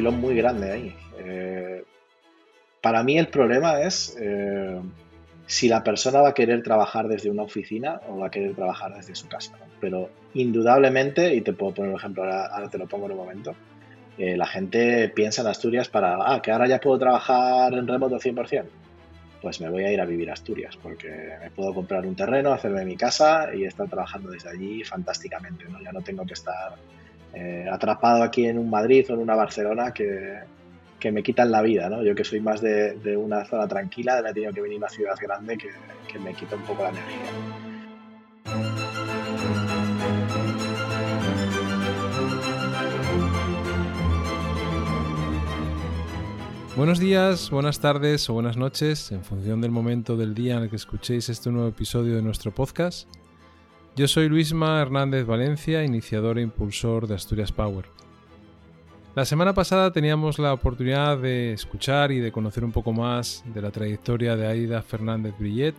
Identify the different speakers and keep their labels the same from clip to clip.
Speaker 1: filón muy grande ahí. para mí el problema es si la persona va a querer trabajar desde una oficina o va a querer trabajar desde su casa. Pero indudablemente, y te puedo poner un ejemplo, ahora, te lo pongo en un momento, eh, la gente piensa en Asturias para, ah, que ahora ya puedo trabajar en remoto 100%. Pues me voy a ir a vivir a Asturias porque me puedo comprar un terreno, hacerme mi casa y estar trabajando desde allí fantásticamente. ¿no? Ya no tengo que estar eh, atrapado aquí en un Madrid o en una Barcelona que, que me quitan la vida, ¿no? Yo que soy más de, una zona tranquila, me he tenido que venir a una ciudad grande que, que me quita un poco la energía.
Speaker 2: Buenos días, buenas tardes o buenas noches, en función del momento del día en el que escuchéis este nuevo episodio de nuestro podcast. Yo soy Luisma Hernández Valencia, iniciador e impulsor de Asturias Power. La semana pasada teníamos la oportunidad de escuchar y de conocer un poco más de la trayectoria de Aida Fernández Brillet,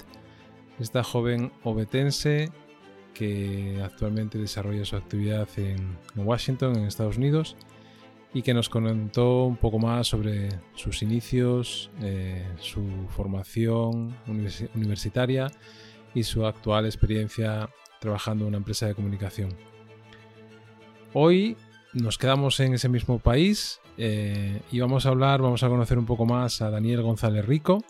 Speaker 2: esta joven obetense que actualmente desarrolla su actividad en, Washington, en Estados Unidos, y que nos comentó un poco más sobre sus inicios, eh, su formación universitaria y su actual experiencia trabajando en una empresa de comunicación. Hoy nos quedamos en ese mismo país eh, y vamos a hablar, vamos a conocer un poco más a Daniel González Rico,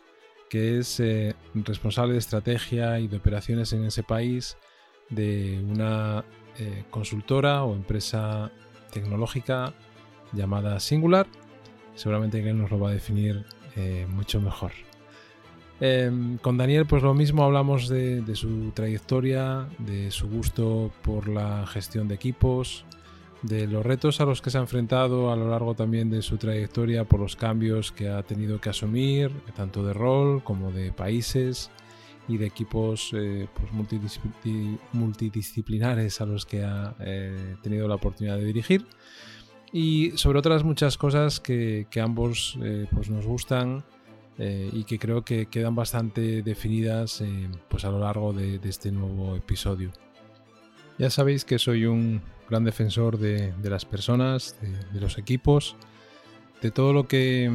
Speaker 2: que es eh, responsable de estrategia y de operaciones en ese país de una eh, consultora o empresa tecnológica llamada Singular. Seguramente que él nos lo va a definir mucho mejor. Em, con Daniel, pues lo mismo hablamos de, su trayectoria, de su gusto por la gestión de equipos, de los retos a los que se ha enfrentado a lo largo también de su trayectoria por los cambios que ha tenido que asumir, tanto de rol como de países y de equipos eh, pues multidisciplinares a los que ha eh, tenido la oportunidad de dirigir. Y sobre otras muchas cosas que, ambos eh, pues nos gustan y que creo que quedan bastante definidas pues a lo largo de este nuevo episodio. Ya sabéis que soy un gran defensor de, las personas, de, los equipos, de todo lo que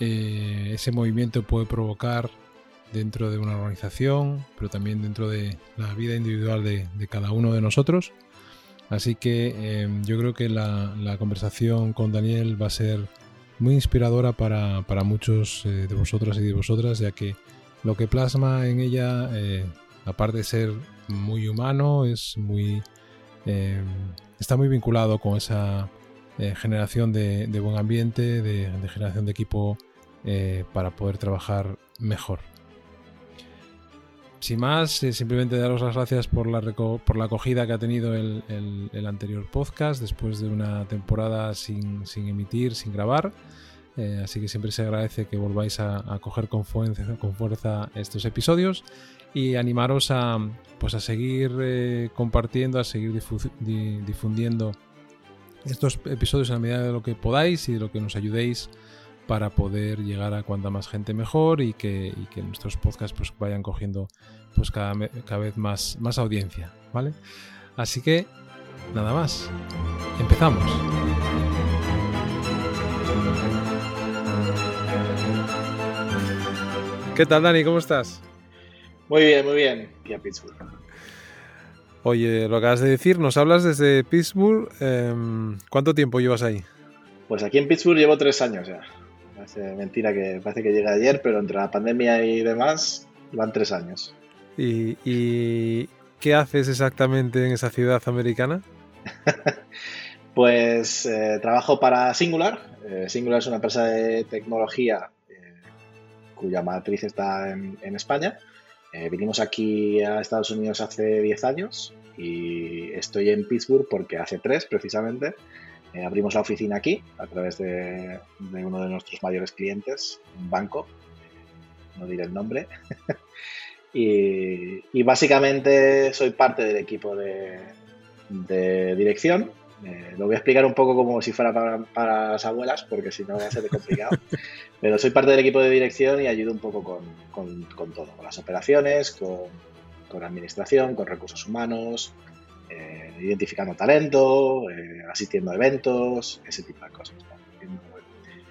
Speaker 2: eh, ese movimiento puede provocar dentro de una organización, pero también dentro de la vida individual de, cada uno de nosotros. Así que yo creo que la, conversación con Daniel va a ser muy inspiradora para, muchos eh, de vosotras y de vosotras, ya que lo que plasma en ella, eh, aparte de ser muy humano, es muy Em, está muy vinculado con esa eh, generación de, buen ambiente, de, generación de equipo eh, para poder trabajar mejor. Sin más, eh, simplemente daros las gracias por la, por la acogida que ha tenido el, anterior podcast después de una temporada sin, emitir, sin grabar. así que siempre se agradece que volváis a, a coger con con fuerza estos episodios y animaros a, pues a seguir eh, compartiendo, a seguir difundiendo estos episodios a la medida de lo que podáis y de lo que nos ayudéis para poder llegar a cuanta más gente mejor y que, nuestros podcasts pues vayan cogiendo pues cada, cada vez más, más audiencia, ¿vale? Así que nada más, empezamos. ¿Qué tal Dani? ¿Cómo estás?
Speaker 1: Muy bien, muy bien. Aquí a Pittsburgh.
Speaker 2: Oye, lo acabas de decir, nos hablas desde Pittsburgh. Em, ¿Cuánto tiempo llevas ahí?
Speaker 1: Pues aquí en Pittsburgh llevo tres años ya. Mentira que parece que llega ayer, pero entre la pandemia y demás van tres años.
Speaker 2: ¿Y, qué haces exactamente en esa ciudad americana?
Speaker 1: pues eh, trabajo para Singular. Eh, Singular es una empresa de tecnología eh, cuya matriz está en España vinimos aquí a Estados Unidos hace 10 años y estoy en Pittsburgh porque hace 3 precisamente eh, abrimos la oficina aquí a través de, uno de nuestros mayores clientes, un banco, no diré el nombre. y, básicamente soy parte del equipo de, dirección. Eh, lo voy a explicar un poco como si fuera para, para las abuelas, porque si no va a ser complicado. Pero soy parte del equipo de dirección y ayudo un poco con, todo, con las operaciones, con, con administración, con recursos humanos, eh, identificando talento, eh, asistiendo a eventos, ese tipo de cosas.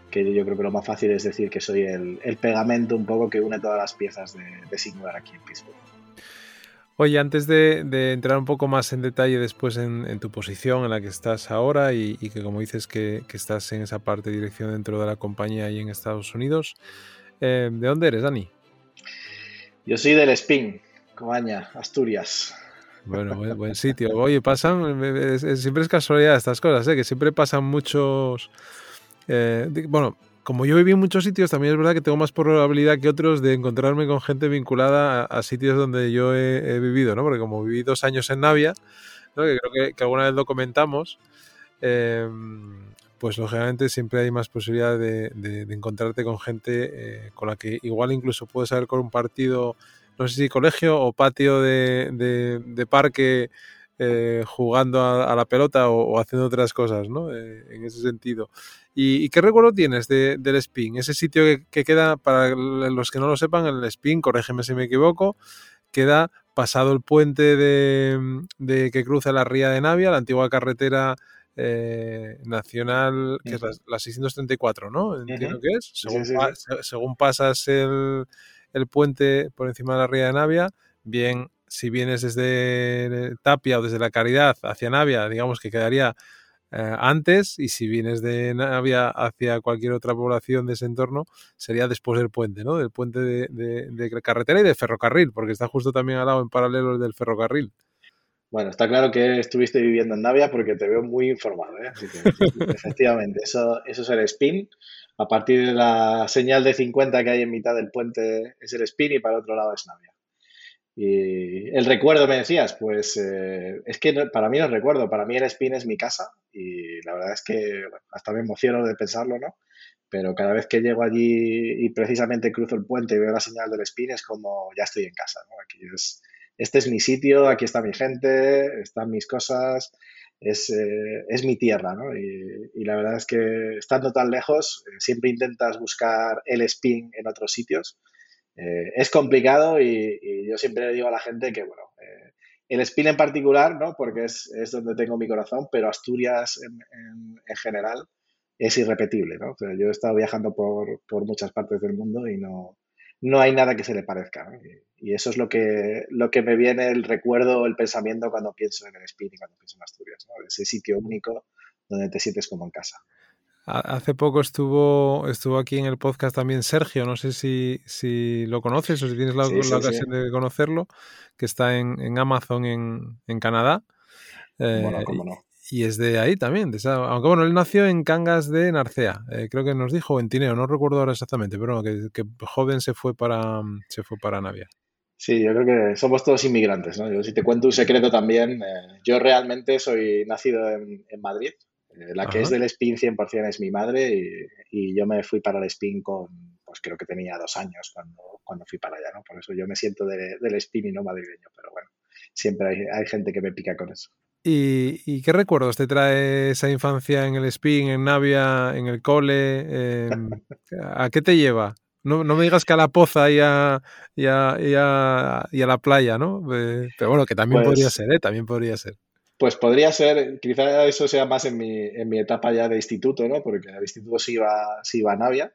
Speaker 1: que yo creo que lo más fácil es decir que soy el, pegamento un poco que une todas las piezas de, de Singular aquí en Pittsburgh.
Speaker 2: Oye, antes de, entrar un poco más en detalle después en, tu posición en la que estás ahora y, que como dices que, estás en esa parte de dirección dentro de la compañía ahí en Estados Unidos, eh, ¿de dónde eres, Dani?
Speaker 1: Yo soy del Spin, Cobaña, Asturias.
Speaker 2: Bueno, buen, sitio. Oye, pasan, siempre es casualidad estas cosas, ¿eh? que siempre pasan muchos... Eh, bueno, como yo viví en muchos sitios, también es verdad que tengo más probabilidad que otros de encontrarme con gente vinculada a, sitios donde yo he, vivido, ¿no? Porque como viví dos años en Navia, que creo que, alguna vez lo comentamos, em, pues lógicamente siempre hay más posibilidad de, encontrarte con gente eh, con la que igual incluso puedes haber compartido, no sé si colegio o patio de, parque eh, jugando a, la pelota o, haciendo otras cosas, ¿no? Eh, en ese sentido. ¿Y, qué recuerdo tienes del Spin? Ese sitio que, queda, para los que no lo sepan, el Spin, corrígeme si me equivoco, queda pasado el puente de, que cruza la ría de Navia, la antigua carretera eh, nacional, que es la, 634, ¿no? Entiendo que es. Según, pasas el, puente por encima de la ría de Navia, bien, si vienes desde Tapia o desde la Caridad hacia Navia, digamos que quedaría eh, antes y si vienes de Navia hacia cualquier otra población de ese entorno, sería después del puente, ¿no? Del puente de, carretera y de ferrocarril, porque está justo también al lado en paralelo del ferrocarril.
Speaker 1: Bueno, está claro que estuviste viviendo en Navia porque te veo muy informado, ¿eh? efectivamente, eso, eso es el spin. A partir de la señal de 50 que hay en mitad del puente es el spin y para el otro lado es Navia. Y el recuerdo, me decías, pues eh, es que para mí no es recuerdo, para mí el Spin es mi casa y la verdad es que hasta me emociono de pensarlo, ¿no? Pero cada vez que llego allí y precisamente cruzo el puente y veo la señal del Spin es como ya estoy en casa. Aquí es, este es mi sitio, aquí está mi gente, están mis cosas, es, eh, es mi tierra, ¿no? Y, la verdad es que estando tan lejos, eh, siempre intentas buscar el Spin en otros sitios eh, es complicado y, yo siempre le digo a la gente que, bueno, eh, el spin en particular, ¿no? Porque es, donde tengo mi corazón, pero Asturias en, general es irrepetible, ¿no? yo he estado viajando por, muchas partes del mundo y no, no hay nada que se le parezca. Y, eso es lo que, lo que me viene el recuerdo, el pensamiento cuando pienso en el spin y cuando pienso en Asturias, Ese sitio único donde te sientes como en casa.
Speaker 2: Hace poco estuvo, estuvo aquí en el podcast también Sergio, no sé si, si lo conoces o si tienes la, ocasión de conocerlo, que está en, Amazon en, Canadá.
Speaker 1: Eh, no.
Speaker 2: Y es de ahí también, de aunque bueno, él nació en Cangas de Narcea, eh, creo que nos dijo, en Tineo, no recuerdo ahora exactamente, pero que, joven se fue para se fue para Navia.
Speaker 1: Sí, yo creo que somos todos inmigrantes, ¿no? Yo si te cuento un secreto también, eh, yo realmente soy nacido en, en Madrid, eh, la que es del Spin 100% es mi madre y, yo me fui para el Spin con, pues creo que tenía dos años cuando, cuando fui para allá, ¿no? Por eso yo me siento del Spin y no madrileño, pero bueno, siempre hay, gente que me pica con eso.
Speaker 2: ¿Y, qué recuerdos te trae esa infancia en el Spin, en Navia, en el cole? ¿A qué te lleva? No, me digas que a la poza y a, y a, la playa, ¿no? Eh, pero bueno, que también podría pues ser, ¿eh? También podría ser.
Speaker 1: Pues podría ser, quizá eso sea más en mi, en mi etapa ya de instituto, ¿no? Porque el instituto sí iba, sí iba a Navia,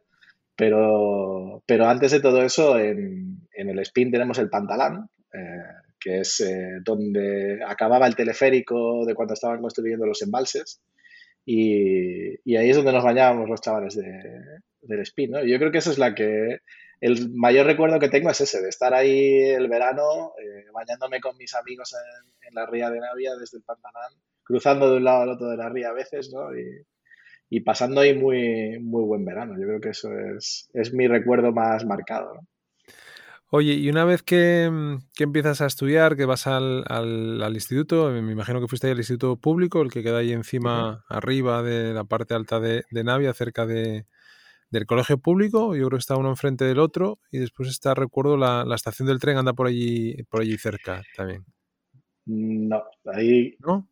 Speaker 1: pero, pero antes de todo eso, en, en el spin tenemos el pantalán, eh, que es eh, donde acababa el teleférico de cuando estaban construyendo los embalses. Y, y, ahí es donde nos bañábamos los chavales de, del spin, ¿no? yo creo que esa es la que el mayor recuerdo que tengo es ese, de estar ahí el verano eh, bañándome con mis amigos en, la ría de Navia desde el Pantanal, cruzando de un lado al otro de la ría a veces, ¿no? Y, pasando ahí muy, muy buen verano. Yo creo que eso es, es mi recuerdo más marcado, ¿no?
Speaker 2: Oye, y una vez que, empiezas a estudiar, que vas al, al, instituto, me imagino que fuiste ahí al instituto público, el que queda ahí encima, arriba de la parte alta de Navia, cerca de, del colegio público, yo creo que está uno enfrente del otro, y después está, recuerdo, la, estación del tren anda por allí, por allí cerca también.
Speaker 1: No, ahí. ¿No?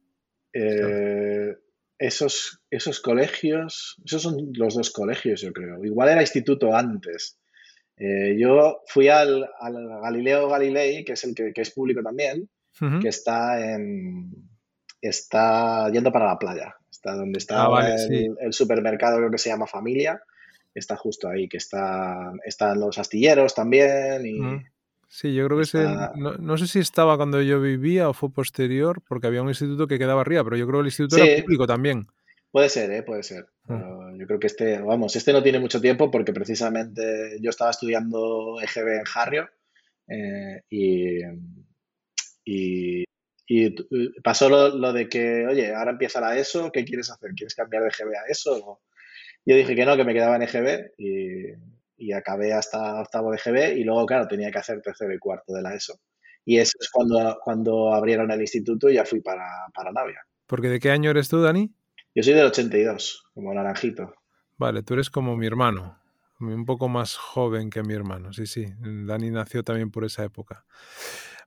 Speaker 1: Eh, esos, esos colegios, esos son los dos colegios, yo creo. Igual era instituto antes. Eh, yo fui al, Galileo Galilei, que es el que, es público también, que está en está yendo para la playa. Está donde está ah, el, el, supermercado, creo que se llama Familia está justo ahí, que está, están los astilleros también. Y
Speaker 2: Sí, yo creo que ese, no, sé si estaba cuando yo vivía o fue posterior, porque había un instituto que quedaba arriba, pero yo creo que el instituto era público también.
Speaker 1: Puede ser, ¿eh? puede ser. Yo creo que este, vamos, este no tiene mucho tiempo porque precisamente yo estaba estudiando EGB en Harrio eh, y, y, pasó lo, de que, oye, ahora empieza la ESO, ¿qué quieres hacer? ¿Quieres cambiar de EGB a ESO? Yo dije que no, que me quedaba en EGB y, y acabé hasta octavo de EGB y luego, claro, tenía que hacer tercero y cuarto de la ESO. Y eso es cuando, cuando abrieron el instituto y ya fui para, para Navia.
Speaker 2: ¿Porque de qué año eres tú, Dani?
Speaker 1: Yo soy del 82, como naranjito.
Speaker 2: Vale, tú eres como mi hermano, un poco más joven que mi hermano, sí, sí. Dani nació también por esa época.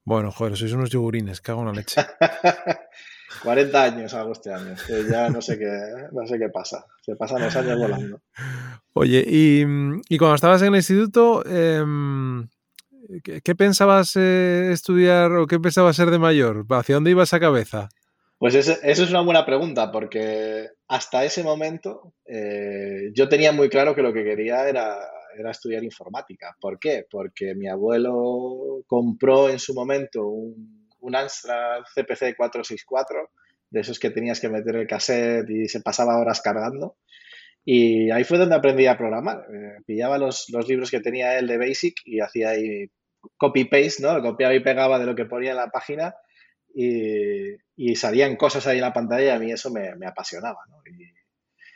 Speaker 2: Bueno, joder, sois unos yogurines, cago en la leche.
Speaker 1: 40 años hago este año, ya no sé qué, no sé qué pasa. Se pasan los años volando.
Speaker 2: Oye, y, cuando estabas en el instituto, em, ¿qué, pensabas eh, estudiar o qué pensabas ser de mayor? ¿Hacia dónde ibas a cabeza?
Speaker 1: Pues eso, es una buena pregunta, porque hasta ese momento eh, yo tenía muy claro que lo que quería era, estudiar informática. ¿Por qué? Porque mi abuelo compró en su momento un, un CPC 464, de esos que tenías que meter el cassette y se pasaba horas cargando. Y ahí fue donde aprendí a programar. Eh, pillaba los, los, libros que tenía él de Basic y hacía ahí copy-paste, ¿no? Copiaba y pegaba de lo que ponía en la página y, salían cosas ahí en la pantalla y a mí eso me, apasionaba.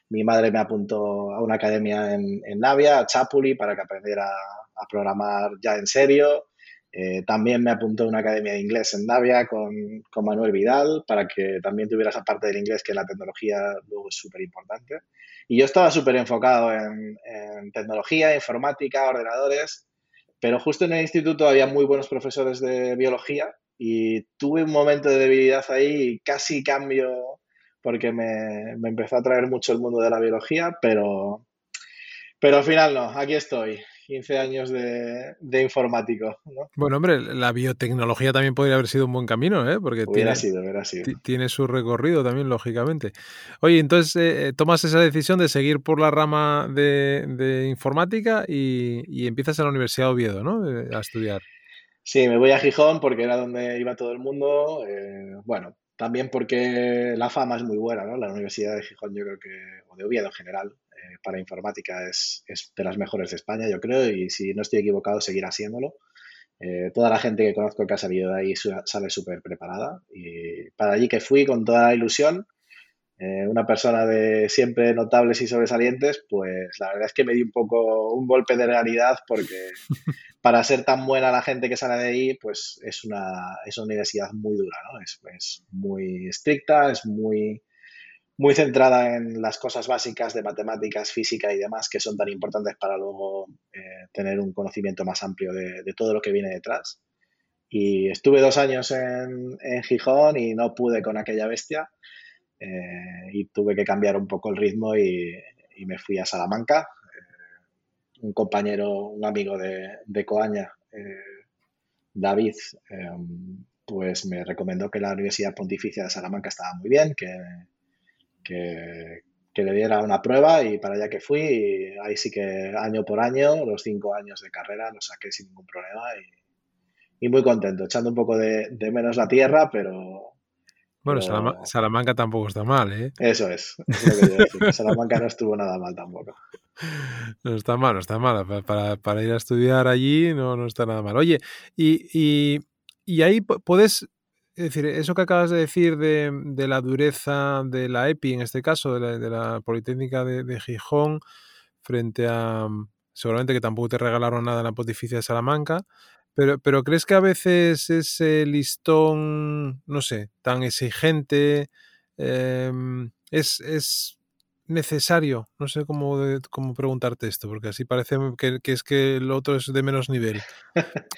Speaker 1: mi madre me apuntó a una academia en, Navia, a Chapuli, para que aprendiera a programar ya en serio. Eh, también me apuntó a una academia de inglés en Navia con, Manuel Vidal para que también tuviera esa parte del inglés que la tecnología luego es súper importante. Y yo estaba súper enfocado en, en, tecnología, informática, ordenadores, pero justo en el instituto había muy buenos profesores de biología y tuve un momento de debilidad ahí y casi cambio porque me, me, empezó a traer mucho el mundo de la biología, pero, pero al final no, aquí estoy. 15 años de, de informático.
Speaker 2: Bueno, hombre, la biotecnología también podría haber sido un buen camino, ¿eh? Porque
Speaker 1: tiene, sido, hubiera sido.
Speaker 2: tiene su recorrido también, lógicamente. Oye, entonces eh, eh, tomas esa decisión de seguir por la rama de, de informática y, y, empiezas en la Universidad de Oviedo, ¿no? Eh, a estudiar.
Speaker 1: Sí, me voy a Gijón porque era donde iba todo el mundo. Eh, bueno, también porque la fama es muy buena, ¿no? La Universidad de Gijón, yo creo que, o de Oviedo en general, eh, para informática es, es, de las mejores de España, yo creo, y si no estoy equivocado, seguirá siéndolo. Eh, toda la gente que conozco que ha salido de ahí sale súper preparada. Y para allí que fui con toda la ilusión, una persona de siempre notables y sobresalientes, pues la verdad es que me di un poco un golpe de realidad porque para ser tan buena la gente que sale de ahí, pues es una, es una universidad muy dura, ¿no? Es, es, muy estricta, es muy, muy centrada en las cosas básicas de matemáticas, física y demás que son tan importantes para luego eh, tener un conocimiento más amplio de, de, todo lo que viene detrás. Y estuve dos años en, en Gijón y no pude con aquella bestia eh, y tuve que cambiar un poco el ritmo y, me fui a Salamanca. Un compañero, un amigo de, Coaña, eh, David, pues me recomendó que la Universidad Pontificia de Salamanca estaba muy bien, que, que, le diera una prueba y para allá que fui, y ahí sí que año por año, los cinco años de carrera los saqué sin ningún problema y, muy contento, echando un poco de menos la tierra, pero,
Speaker 2: bueno, Salamanca tampoco está mal, ¿eh?
Speaker 1: Eso es. Salamanca no estuvo nada mal tampoco.
Speaker 2: No está mal, no está mal. Para, ir a estudiar allí no, no está nada mal. Oye, y, ahí puedes, es decir, eso que acabas de decir de, la dureza de la EPI, en este caso, de la, Politécnica de, Gijón, frente a, seguramente que tampoco te regalaron nada en la Pontificia de Salamanca, pero, pero ¿crees que a veces ese listón, no sé, tan exigente, em, es, es, necesario? No sé cómo, cómo preguntarte esto, porque así parece que, es que el otro es de menos nivel.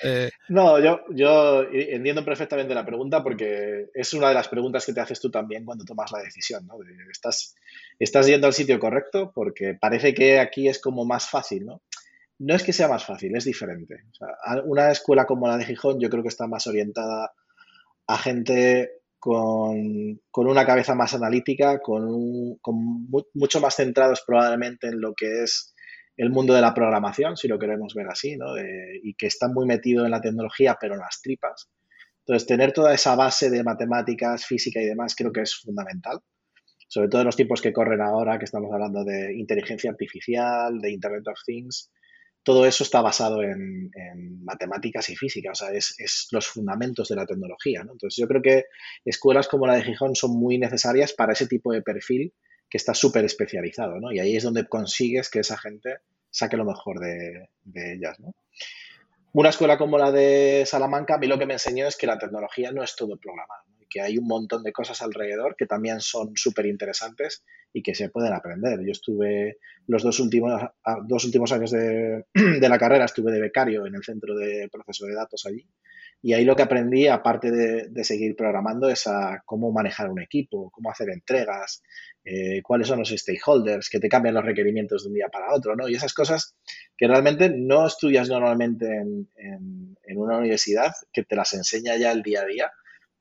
Speaker 1: Eh, no, yo, yo entiendo perfectamente la pregunta porque es una de las preguntas que te haces tú también cuando tomas la decisión. ¿no? ¿Estás, ¿Estás yendo al sitio correcto? Porque parece que aquí es como más fácil, ¿no? No es que sea más fácil, es diferente. una escuela como la de Gijón yo creo que está más orientada a gente con, una cabeza más analítica, con, mucho más centrados probablemente en lo que es el mundo de la programación, si lo queremos ver así, ¿no? y que está muy metido en la tecnología, pero en las tripas. Entonces, tener toda esa base de matemáticas, física y demás creo que es fundamental, sobre todo en los tiempos que corren ahora, que estamos hablando de inteligencia artificial, de Internet of Things. Todo eso está basado en, matemáticas y física, o sea, es, los fundamentos de la tecnología. Entonces, yo creo que escuelas como la de Gijón son muy necesarias para ese tipo de perfil que está súper especializado, ¿no? Y ahí es donde consigues que esa gente saque lo mejor de, ellas, ¿no? Una escuela como la de Salamanca, a mí lo que me enseñó es que la tecnología no es todo programar, que hay un montón de cosas alrededor que también son súper interesantes y que se pueden aprender. Yo estuve los dos últimos, dos últimos años de, de la carrera, estuve de becario en el centro de proceso de datos allí y ahí lo que aprendí, aparte de, seguir programando, es a cómo manejar un equipo, cómo hacer entregas, eh, cuáles son los stakeholders, que te cambian los requerimientos de un día para otro, ¿no? Y esas cosas que realmente no estudias normalmente en, una universidad, que te las enseña ya el día a día.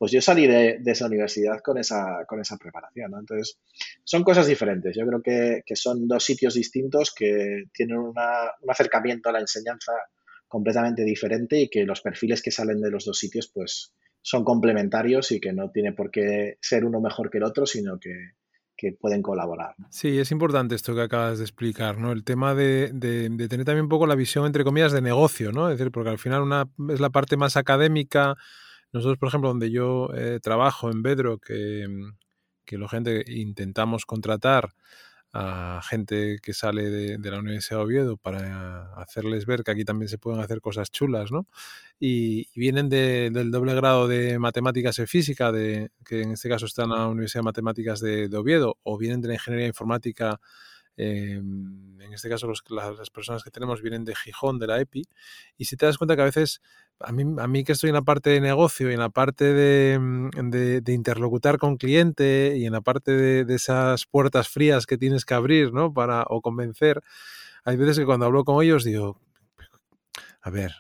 Speaker 1: Pues yo salí de, esa universidad con esa, con esa preparación, ¿no? Entonces, son cosas diferentes. Yo creo que, son dos sitios distintos que tienen un acercamiento a la enseñanza completamente diferente y que los perfiles que salen de los dos sitios pues son complementarios y que no tiene por qué ser uno mejor que el otro, sino que, pueden colaborar.
Speaker 2: Sí, es importante esto que acabas de explicar, ¿no? El tema de, tener también un poco la visión, entre comillas, de negocio, ¿no? Es decir, porque al final una es la parte más académica. Nosotros, por ejemplo, donde yo eh, trabajo en Bedro, que, que la gente intentamos contratar a gente que sale de, la Universidad de Oviedo para hacerles ver que aquí también se pueden hacer cosas chulas, ¿no? Y, vienen del doble grado de matemáticas y física, de, que en este caso están en la Universidad de Matemáticas de, Oviedo, o vienen de la ingeniería informática em, en este caso las, personas que tenemos vienen de Gijón, de la EPI, y si te das cuenta que a veces a mí, a mí que estoy en la parte de negocio y en la parte mm, de, de, interlocutar con cliente y en la parte de, esas puertas frías que tienes que abrir, ¿no? Para, o convencer, hay veces que cuando hablo con ellos digo, a ver,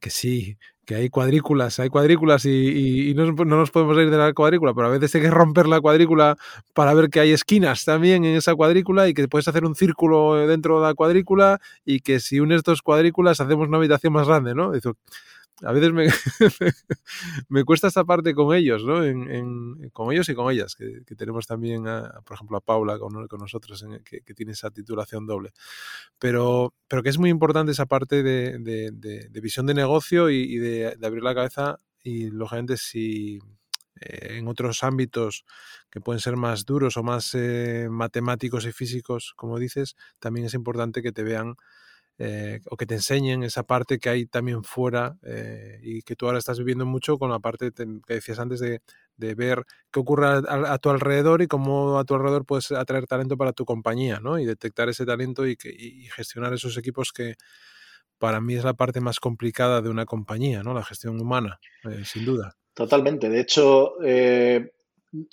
Speaker 2: que sí, que hay cuadrículas, hay cuadrículas y, no, no, nos podemos ir de la cuadrícula, pero a veces hay que romper la cuadrícula para ver que hay esquinas también en esa cuadrícula y que puedes hacer un círculo dentro de la cuadrícula y que si unes dos cuadrículas hacemos una habitación más grande, ¿no? A veces me, me cuesta esta parte con ellos, ¿no? En, con ellos y con ellas, que, tenemos también, por ejemplo, a Paula con, con nosotros, que, tiene esa titulación doble. Pero, pero que es muy importante esa parte de, de, visión de negocio y, de, abrir la cabeza y, lógicamente, si eh, en otros ámbitos que pueden ser más duros o más eh, matemáticos y físicos, como dices, también es importante que te vean eh, o que te enseñen esa parte que hay también fuera eh, y que tú ahora estás viviendo mucho con la parte que decías antes de, ver qué ocurre a, tu alrededor y cómo a tu alrededor puedes atraer talento para tu compañía, ¿no? Y detectar ese talento y, que, gestionar esos equipos que para mí es la parte más complicada de una compañía, ¿no? La gestión humana, eh, sin duda.
Speaker 1: Totalmente. De hecho,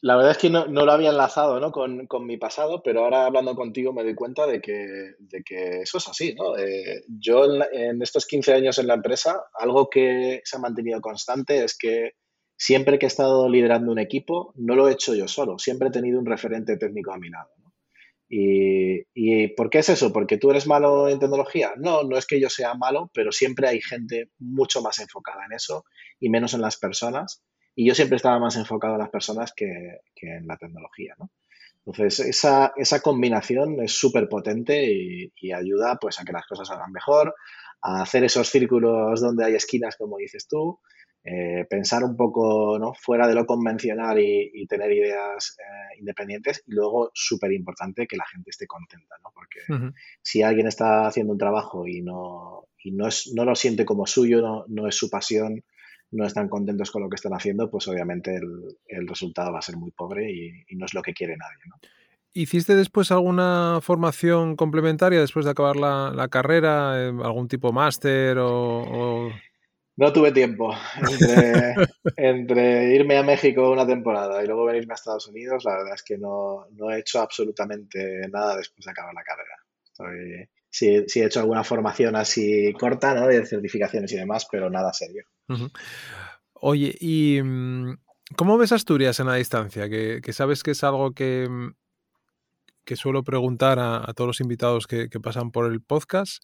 Speaker 1: la verdad es que no, lo había enlazado ¿no? con, mi pasado, pero ahora hablando contigo me doy cuenta de que, de que eso es así. ¿no? Eh, yo en, estos 15 años en la empresa, algo que se ha mantenido constante es que siempre que he estado liderando un equipo, no lo he hecho yo solo, siempre he tenido un referente técnico a mi lado. Y, ¿Y por qué es eso? ¿Porque tú eres malo en tecnología? No, no es que yo sea malo, pero siempre hay gente mucho más enfocada en eso y menos en las personas y yo siempre estaba más enfocado en las personas que, en la tecnología, ¿no? Entonces, esa, esa combinación es súper potente y, ayuda pues, a que las cosas salgan mejor, a hacer esos círculos donde hay esquinas, como dices tú, eh, pensar un poco ¿no? fuera de lo convencional y, tener ideas eh, independientes. Y luego, súper importante, que la gente esté contenta, ¿no? Porque si alguien está haciendo un trabajo y no, y no, es, no lo siente como suyo, no, no es su pasión, no están contentos con lo que están haciendo, pues obviamente el, resultado va a ser muy pobre y, no es lo que quiere nadie. ¿no?
Speaker 2: ¿Hiciste después alguna formación complementaria después de acabar la, carrera? Eh, ¿Algún tipo máster o,
Speaker 1: No tuve tiempo. Entre, irme a México una temporada y luego venirme a Estados Unidos, la verdad es que no, he hecho absolutamente nada después de acabar la carrera. Estoy, sí, he hecho alguna formación así corta, ¿no? De certificaciones y demás, pero nada serio.
Speaker 2: Oye, ¿y mm, cómo ves Asturias en la distancia? Que, sabes que es algo que, mm, suelo preguntar a, todos los invitados que, pasan por el podcast.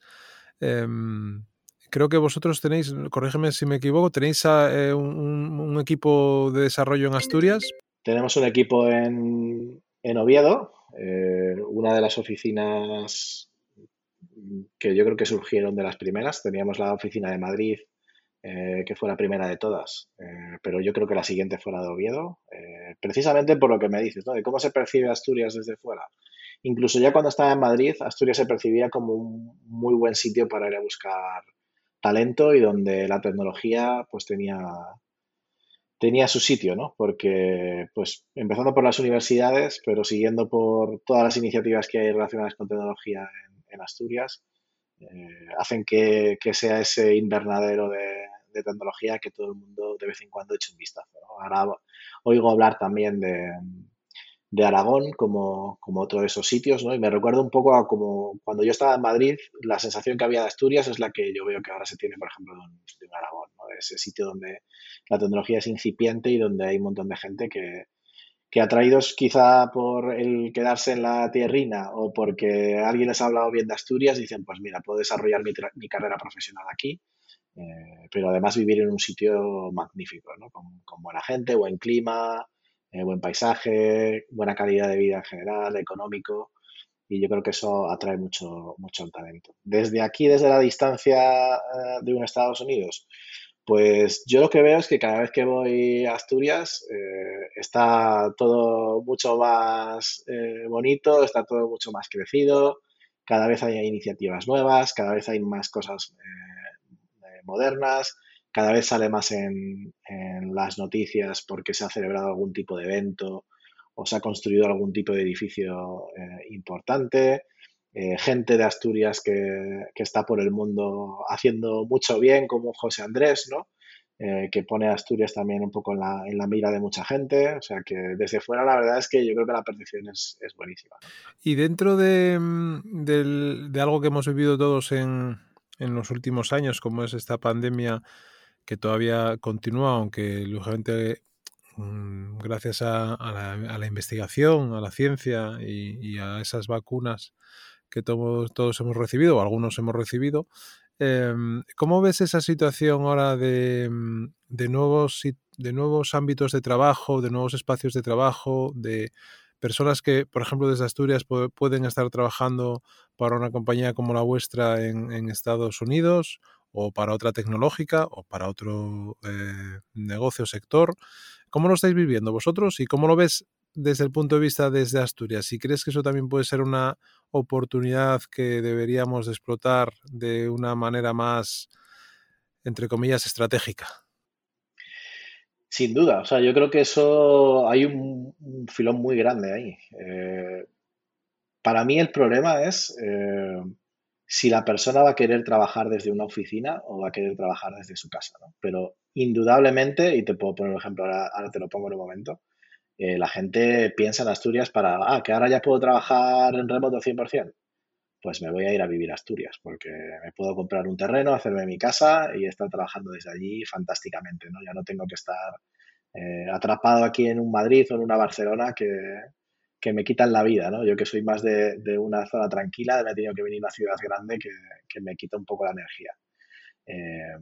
Speaker 2: Em, creo que vosotros tenéis, corrígeme si me equivoco, tenéis eh, un, equipo de desarrollo en Asturias.
Speaker 1: Tenemos un equipo en, Oviedo, eh, una de las oficinas que yo creo que surgieron de las primeras. Teníamos la oficina de Madrid, eh, que fue la primera de todas, pero yo creo que la siguiente fue la de Oviedo, precisamente por lo que me dices, ¿no? De cómo se percibe Asturias desde fuera. Incluso ya cuando estaba en Madrid, Asturias se percibía como un muy buen sitio para ir a buscar talento y donde la tecnología pues tenía, tenía su sitio, ¿no? Porque, pues, empezando por las universidades, pero siguiendo por todas las iniciativas que hay relacionadas con tecnología en, Asturias, eh, hacen que, sea ese invernadero de, tecnología que todo el mundo de vez en cuando eche un vistazo. Ahora oigo hablar también de, de Aragón como, otro de esos sitios, ¿no? Y me recuerda un poco a como cuando yo estaba en Madrid, la sensación que había de Asturias es la que yo veo que ahora se tiene, por ejemplo, de, Aragón, ¿no? ese sitio donde la tecnología es incipiente y donde hay un montón de gente que, que atraídos quizá por el quedarse en la tierrina o porque alguien les ha hablado bien de Asturias, dicen, pues mira, puedo desarrollar mi, carrera profesional aquí, eh, pero además vivir en un sitio magnífico, ¿no? Con, con buena gente, buen clima, eh, buen paisaje, buena calidad de vida en general, económico, y yo creo que eso atrae mucho, mucho el talento. Desde aquí, desde la distancia eh, de un Estados Unidos, pues yo lo que veo es que cada vez que voy a Asturias eh, está todo mucho más bonito, está todo mucho más crecido, cada vez hay iniciativas nuevas, cada vez hay más cosas modernas, cada vez sale más en, las noticias porque se ha celebrado algún tipo de evento o se ha construido algún tipo de edificio eh, importante. Eh, gente de Asturias que, está por el mundo haciendo mucho bien, como José Andrés, ¿no? Eh, que pone a Asturias también un poco en la, mira de mucha gente. O sea que desde fuera la verdad es que yo creo que la percepción es, buenísima.
Speaker 2: Y dentro de, mm, algo que hemos vivido todos en, en los últimos años, como es esta pandemia, que todavía continúa, aunque lógicamente mm, gracias a, la, investigación, a la ciencia y, a esas vacunas que todos, todos hemos recibido, o algunos hemos recibido, em, ¿cómo ves esa situación ahora de, mm, de, nuevos, de nuevos ámbitos de trabajo, de nuevos espacios de trabajo, de personas que, por ejemplo, desde Asturias pueden estar trabajando para una compañía como la vuestra en, Estados Unidos o para otra tecnológica o para otro eh, negocio sector. ¿Cómo lo estáis viviendo vosotros y cómo lo ves desde el punto de vista desde Asturias? Si crees que eso también puede ser una oportunidad que deberíamos explotar de una manera más, entre comillas, estratégica.
Speaker 1: Sin duda, o sea, yo creo que eso hay un, filón muy grande ahí. Eh, para mí el problema es eh, si la persona va a querer trabajar desde una oficina o va a querer trabajar desde su casa, ¿no? Pero indudablemente, y te puedo poner un ejemplo, ahora, te lo pongo en un momento, eh, la gente piensa en Asturias para, ah, que ahora ya puedo trabajar en remoto 100%. Pues me voy a ir a vivir a Asturias, porque me puedo comprar un terreno, hacerme mi casa y estar trabajando desde allí fantásticamente, ¿no? Ya no tengo que estar eh, atrapado aquí en un Madrid o en una Barcelona que, que me quitan la vida, ¿no? Yo que soy más de, una zona tranquila, me he tenido que venir a una ciudad grande que, me quita un poco la energía. Eh,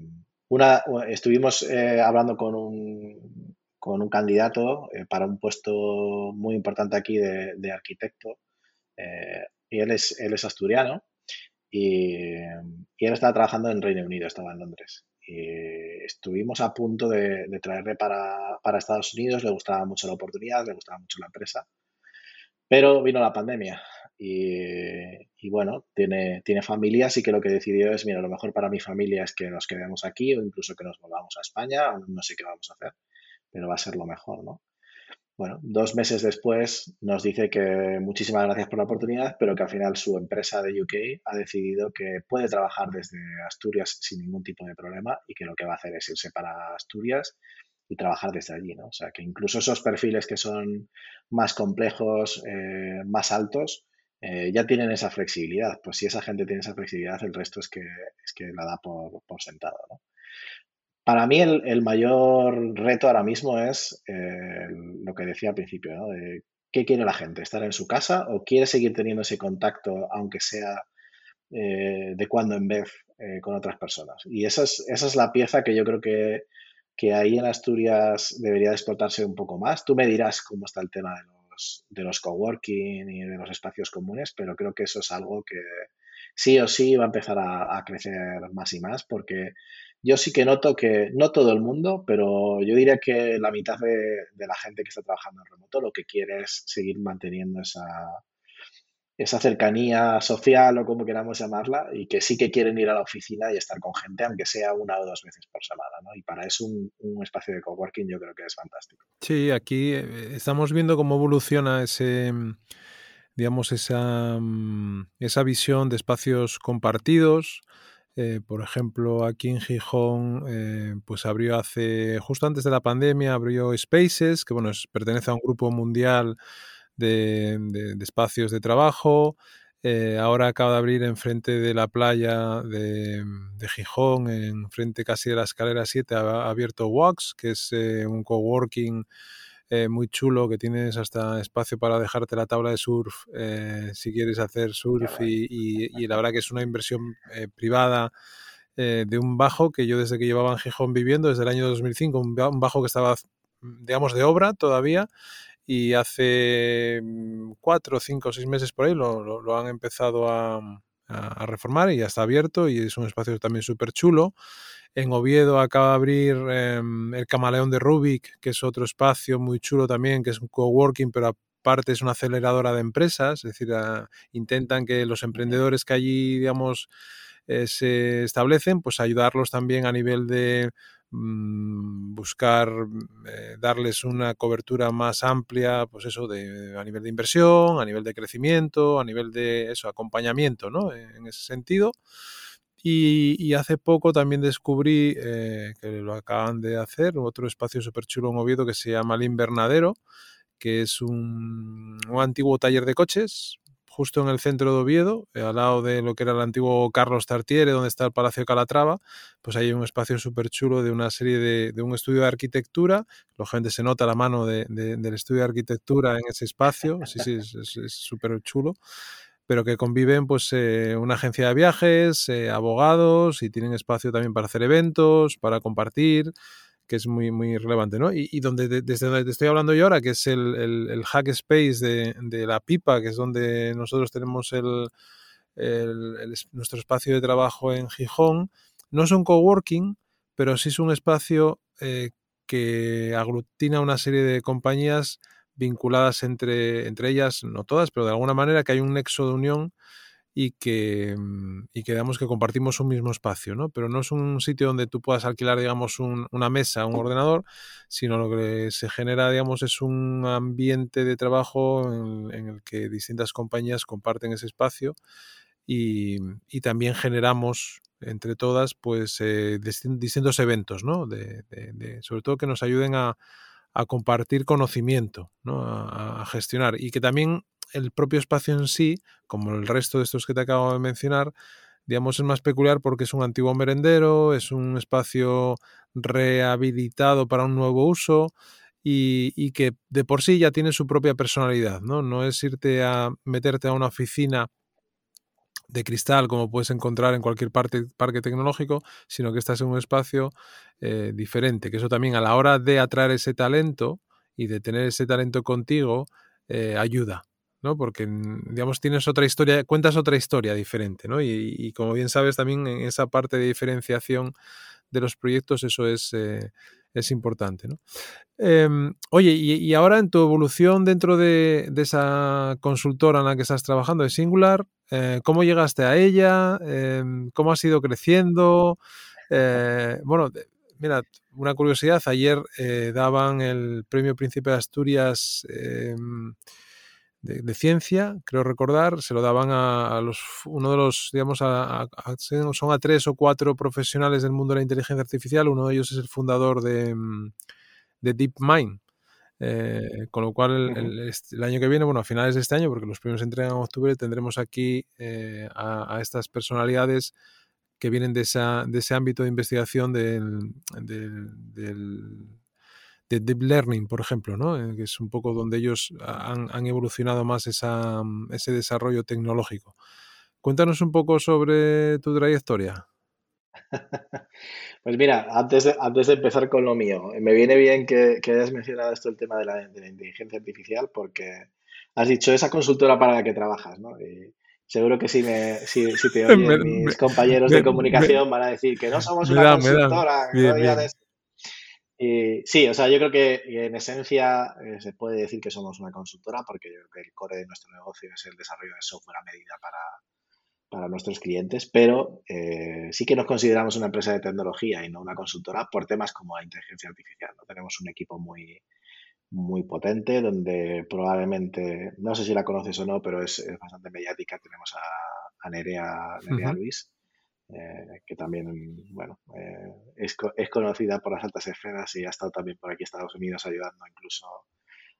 Speaker 1: una, estuvimos hablando con un, con un candidato eh, para un puesto muy importante aquí de, arquitecto y él es, él es asturiano y, él estaba trabajando en Reino Unido, estaba en Londres. Y estuvimos a punto de, traerle para, para Estados Unidos, le gustaba mucho la oportunidad, le gustaba mucho la empresa pero vino la pandemia y, bueno, tiene, tiene familia, así que lo que decidió es, mira, lo mejor para mi familia es que nos quedemos aquí o incluso que nos volvamos a España, no sé qué vamos a hacer, pero va a ser lo mejor, ¿no? Bueno, dos meses después nos dice que muchísimas gracias por la oportunidad, pero que al final su empresa de UK ha decidido que puede trabajar desde Asturias sin ningún tipo de problema y que lo que va a hacer es irse para Asturias y trabajar desde allí, ¿no? O sea, que incluso esos perfiles que son más complejos, eh, más altos, eh, ya tienen esa flexibilidad. Pues si esa gente tiene esa flexibilidad, el resto es que, es que la da por, sentado, ¿no? Para mí el, mayor reto ahora mismo es eh, lo que decía al principio, ¿no? De ¿qué quiere la gente? ¿Estar en su casa o quiere seguir teniendo ese contacto, aunque sea eh, de cuando en vez eh, con otras personas? Y esa es, esa es la pieza que yo creo que, que ahí en Asturias debería explotarse un poco más. Tú me dirás cómo está el tema de los, de los coworking y de los espacios comunes, pero creo que eso es algo que sí o sí va a empezar a, crecer más y más, porque yo sí que noto que, no todo el mundo, pero yo diría que la mitad de, de la gente que está trabajando en remoto lo que quiere es seguir manteniendo esa, esa cercanía social o como queramos llamarla, y que sí que quieren ir a la oficina y estar con gente, aunque sea una o dos veces por semana. ¿no? Y para eso un, un espacio de coworking yo creo que es fantástico.
Speaker 2: Sí, aquí eh, estamos viendo cómo evoluciona ese digamos, esa, mm, esa visión de espacios compartidos. Eh, por ejemplo, aquí en Gijón, eh, pues abrió hace, justo antes de la pandemia, abrió Spaces, que bueno, pertenece a un grupo mundial de, espacios de trabajo. Eh, ahora acaba de abrir enfrente de la playa de, Gijón, enfrente casi de la escalera 7, ha, abierto Wax, que es un coworking eh, muy chulo, que tienes hasta espacio para dejarte la tabla de surf si quieres hacer surf y, la verdad que es una inversión privada de un bajo que yo desde que llevaba en Gijón viviendo, desde el año 2005, un bajo que estaba, digamos, de obra todavía y hace mm, cuatro, cinco, seis meses por ahí lo, lo, han empezado a, a, reformar y ya está abierto y es un espacio también súper chulo. En Oviedo acaba de abrir em, el Camaleón de Rubik, que es otro espacio muy chulo también, que es un coworking, pero aparte es una aceleradora de empresas, es decir, intentan que los emprendedores que allí, digamos, eh, se establecen, pues ayudarlos también a nivel de Mm, buscar eh, darles una cobertura más amplia, pues eso, de, a nivel de inversión, a nivel de crecimiento, a nivel de eso, acompañamiento, ¿no? En ese sentido. Y, hace poco también descubrí eh, que lo acaban de hacer, otro espacio súper chulo en Oviedo que se llama El Invernadero, que es un, antiguo taller de coches, justo en el centro de Oviedo, eh, al lado de lo que era el antiguo Carlos Tartiere, donde está el Palacio de Calatrava, pues hay un espacio súper chulo de una serie de, un estudio de arquitectura. Lógicamente se nota la mano del estudio de arquitectura en ese espacio, sí, sí, es súper chulo pero que conviven pues eh, una agencia de viajes, eh, abogados y tienen espacio también para hacer eventos, para compartir que es muy, muy relevante, ¿no? Y, donde desde donde te estoy hablando yo ahora, que es el, el, hack space de, de, la pipa, que es donde nosotros tenemos el, nuestro espacio de trabajo en Gijón, no es un coworking, pero sí es un espacio eh, que aglutina una serie de compañías vinculadas entre, entre ellas, no todas, pero de alguna manera que hay un nexo de unión y que, mm, y que digamos que compartimos un mismo espacio, ¿no? Pero no es un sitio donde tú puedas alquilar, digamos, una mesa, un ordenador, sino lo que se genera, digamos, es un ambiente de trabajo en, el que distintas compañías comparten ese espacio y, y también generamos entre todas, pues, eh, distintos eventos, ¿no? De, de, sobre todo que nos ayuden a, a compartir conocimiento, ¿no? a, gestionar y que también el propio espacio en sí, como el resto de estos que te acabo de mencionar, digamos, es más peculiar porque es un antiguo merendero, es un espacio rehabilitado para un nuevo uso y, que de por sí ya tiene su propia personalidad, ¿no? No es irte a meterte a una oficina de cristal como puedes encontrar en cualquier parte, parque tecnológico, sino que estás en un espacio eh, diferente, que eso también a la hora de atraer ese talento y de tener ese talento contigo, eh, ayuda, ¿no? Porque, digamos, tienes otra historia, cuentas otra historia diferente, ¿no? Y, como bien sabes, también en esa parte de diferenciación de los proyectos, eso es, eh, es importante, ¿no? Em, oye, y, ahora en tu evolución dentro de, esa consultora en la que estás trabajando de Singular, eh, ¿cómo llegaste a ella? Em, ¿Cómo has ido creciendo? Eh, bueno, mira, una curiosidad, ayer daban el premio Príncipe de Asturias de, ciencia, creo recordar, se lo daban a, los, uno de los, digamos, a, son a tres o cuatro profesionales del mundo de la inteligencia artificial, uno de ellos es el fundador de, mm, de DeepMind. Eh, con lo cual el, año que viene, bueno, a finales de este año, porque los premios entregan en octubre, tendremos aquí eh, a, estas personalidades que vienen de, esa, de ese ámbito de investigación del, del de Deep Learning, por ejemplo, ¿no? Eh, que es un poco donde ellos han, evolucionado más esa, ese desarrollo tecnológico. Cuéntanos un poco sobre tu trayectoria.
Speaker 1: Pues mira, antes de, antes de empezar con lo mío, me viene bien que, hayas mencionado esto el tema de la, inteligencia artificial porque has dicho esa consultora para la que trabajas, ¿no? Y seguro que si, me, si, te oyen mis compañeros de comunicación van a decir que no somos una consultora. Y, sí, o sea, yo creo que en esencia eh, se puede decir que somos una consultora porque yo creo que el core de nuestro negocio es el desarrollo de software a medida para, para nuestros clientes, pero eh, sí que nos consideramos una empresa de tecnología y no una consultora por temas como la inteligencia artificial. ¿no? Tenemos un equipo muy, muy potente donde probablemente, no sé si la conoces o no, pero es, bastante mediática. Tenemos a, a Nerea, Luis, eh, que también, bueno, eh, es, es, conocida por las altas esferas y ha estado también por aquí Estados Unidos ayudando incluso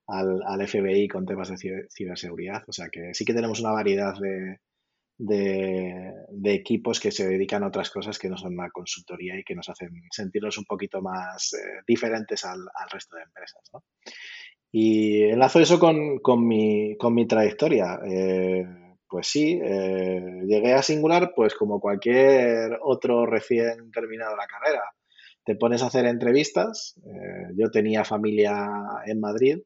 Speaker 1: al, al FBI con temas de ciberseguridad. O sea que sí que tenemos una variedad de, de, equipos que se dedican a otras cosas que no son una consultoría y que nos hacen sentirnos un poquito más eh, diferentes al, resto de empresas. Y enlazo eso con, con, mi, con mi, trayectoria. Eh, pues sí, eh, llegué a Singular pues como cualquier otro recién terminado la carrera. Te pones a hacer entrevistas. yo tenía familia en Madrid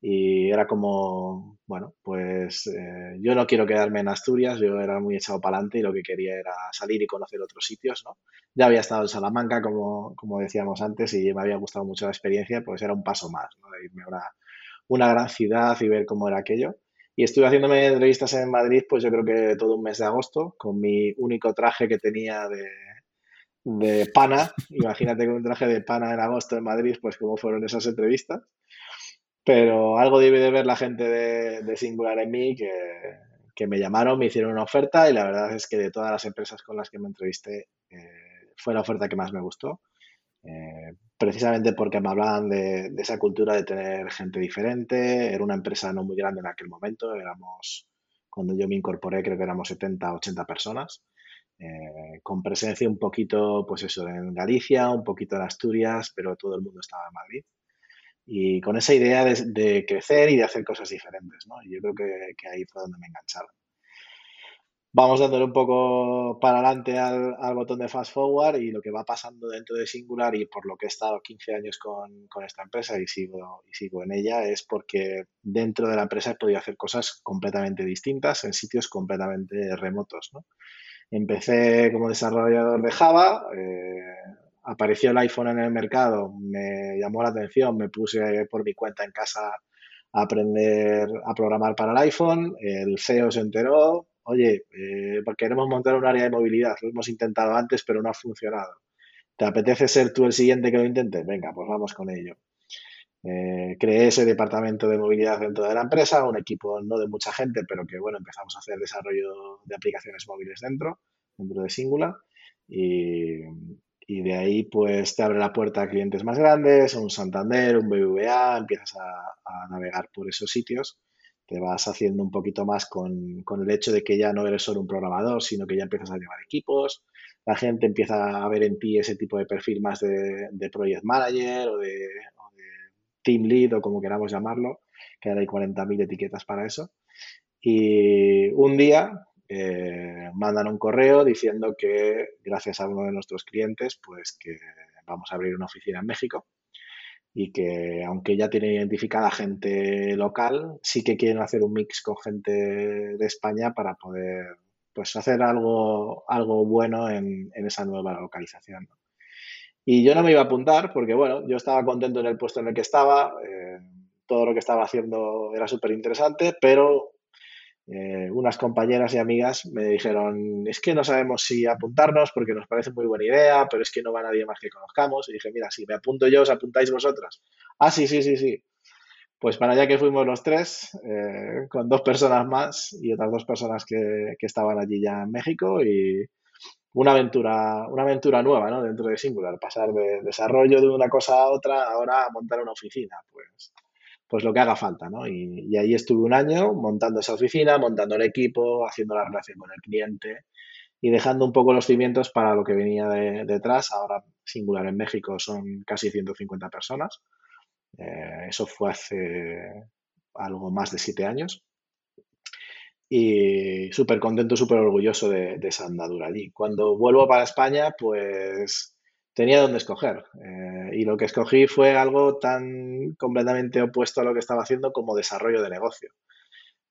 Speaker 1: y era como, bueno, pues eh, yo no quiero quedarme en Asturias, yo era muy echado para adelante y lo que quería era salir y conocer otros sitios, ¿no? Ya había estado en Salamanca, como, como decíamos antes, y me había gustado mucho la experiencia, pues era un paso más, ¿no? De irme a una gran ciudad y ver cómo era aquello. Y estuve haciéndome entrevistas en Madrid, pues yo creo que todo un mes de agosto, con mi único traje que tenía de, de pana. Imagínate con un traje de pana en agosto en Madrid, pues cómo fueron esas entrevistas pero algo debe de ver la gente de, Singular en mí que, me llamaron, me hicieron una oferta y la verdad es que de todas las empresas con las que me entrevisté eh, fue la oferta que más me gustó. Eh, precisamente porque me hablaban de, esa cultura de tener gente diferente. Era una empresa no muy grande en aquel momento. Éramos, cuando yo me incorporé, creo que éramos 70, 80 personas. Eh, con presencia un poquito, pues eso, en Galicia, un poquito en Asturias, pero todo el mundo estaba en Madrid y con esa idea de, crecer y de hacer cosas diferentes, ¿no? Yo creo que, ahí fue donde me engancharon. Vamos dándole un poco para adelante al, botón de fast forward y lo que va pasando dentro de Singular y por lo que he estado 15 años con, esta empresa y sigo, y sigo en ella es porque dentro de la empresa he podido hacer cosas completamente distintas en sitios completamente remotos, ¿no? Empecé como desarrollador de Java, eh, apareció el iPhone en el mercado, me llamó la atención, me puse por mi cuenta en casa a aprender a programar para el iPhone, el CEO se enteró, oye, eh, queremos montar un área de movilidad, lo hemos intentado antes pero no ha funcionado. ¿Te apetece ser tú el siguiente que lo intente? Venga, pues vamos con ello. Eh, creé ese departamento de movilidad dentro de la empresa, un equipo no de mucha gente, pero que bueno, empezamos a hacer desarrollo de aplicaciones móviles dentro, dentro de Singular. Y, y de ahí pues te abre la puerta a clientes más grandes, un Santander, un BBVA, empiezas a, navegar por esos sitios, te vas haciendo un poquito más con, con, el hecho de que ya no eres solo un programador, sino que ya empiezas a llevar equipos, la gente empieza a ver en ti ese tipo de perfil más de, de project manager o de, team lead o como queramos llamarlo, que ahora hay 40.000 etiquetas para eso. Y un día eh, mandan un correo diciendo que gracias a uno de nuestros clientes, pues que vamos a abrir una oficina en México y que aunque ya tienen identificada gente local, sí que quieren hacer un mix con gente de España para poder pues hacer algo, algo bueno en, esa nueva localización. Y yo no me iba a apuntar porque, bueno, yo estaba contento en el puesto en el que estaba, eh, todo lo que estaba haciendo era súper interesante, pero eh, unas compañeras y amigas me dijeron, es que no sabemos si apuntarnos porque nos parece muy buena idea, pero es que no va nadie más que conozcamos. Y dije, mira, si me apunto yo, os apuntáis vosotras. Ah, sí, sí, sí, sí. Pues para allá que fuimos los tres, eh, con dos personas más y otras dos personas que, que, estaban allí ya en México y una aventura, una aventura nueva, ¿no? Dentro de Singular, pasar de desarrollo de una cosa a otra, ahora a montar una oficina, pues pues lo que haga falta, ¿no? Y, ahí estuve un año montando esa oficina, montando el equipo, haciendo la relación con el cliente y dejando un poco los cimientos para lo que venía detrás. Ahora, singular en México, son casi 150 personas. Eh, eso fue hace algo más de siete años. Y súper contento, súper orgulloso de, esa andadura allí. Cuando vuelvo para España, pues tenía donde escoger. Eh, y lo que escogí fue algo tan completamente opuesto a lo que estaba haciendo como desarrollo de negocio.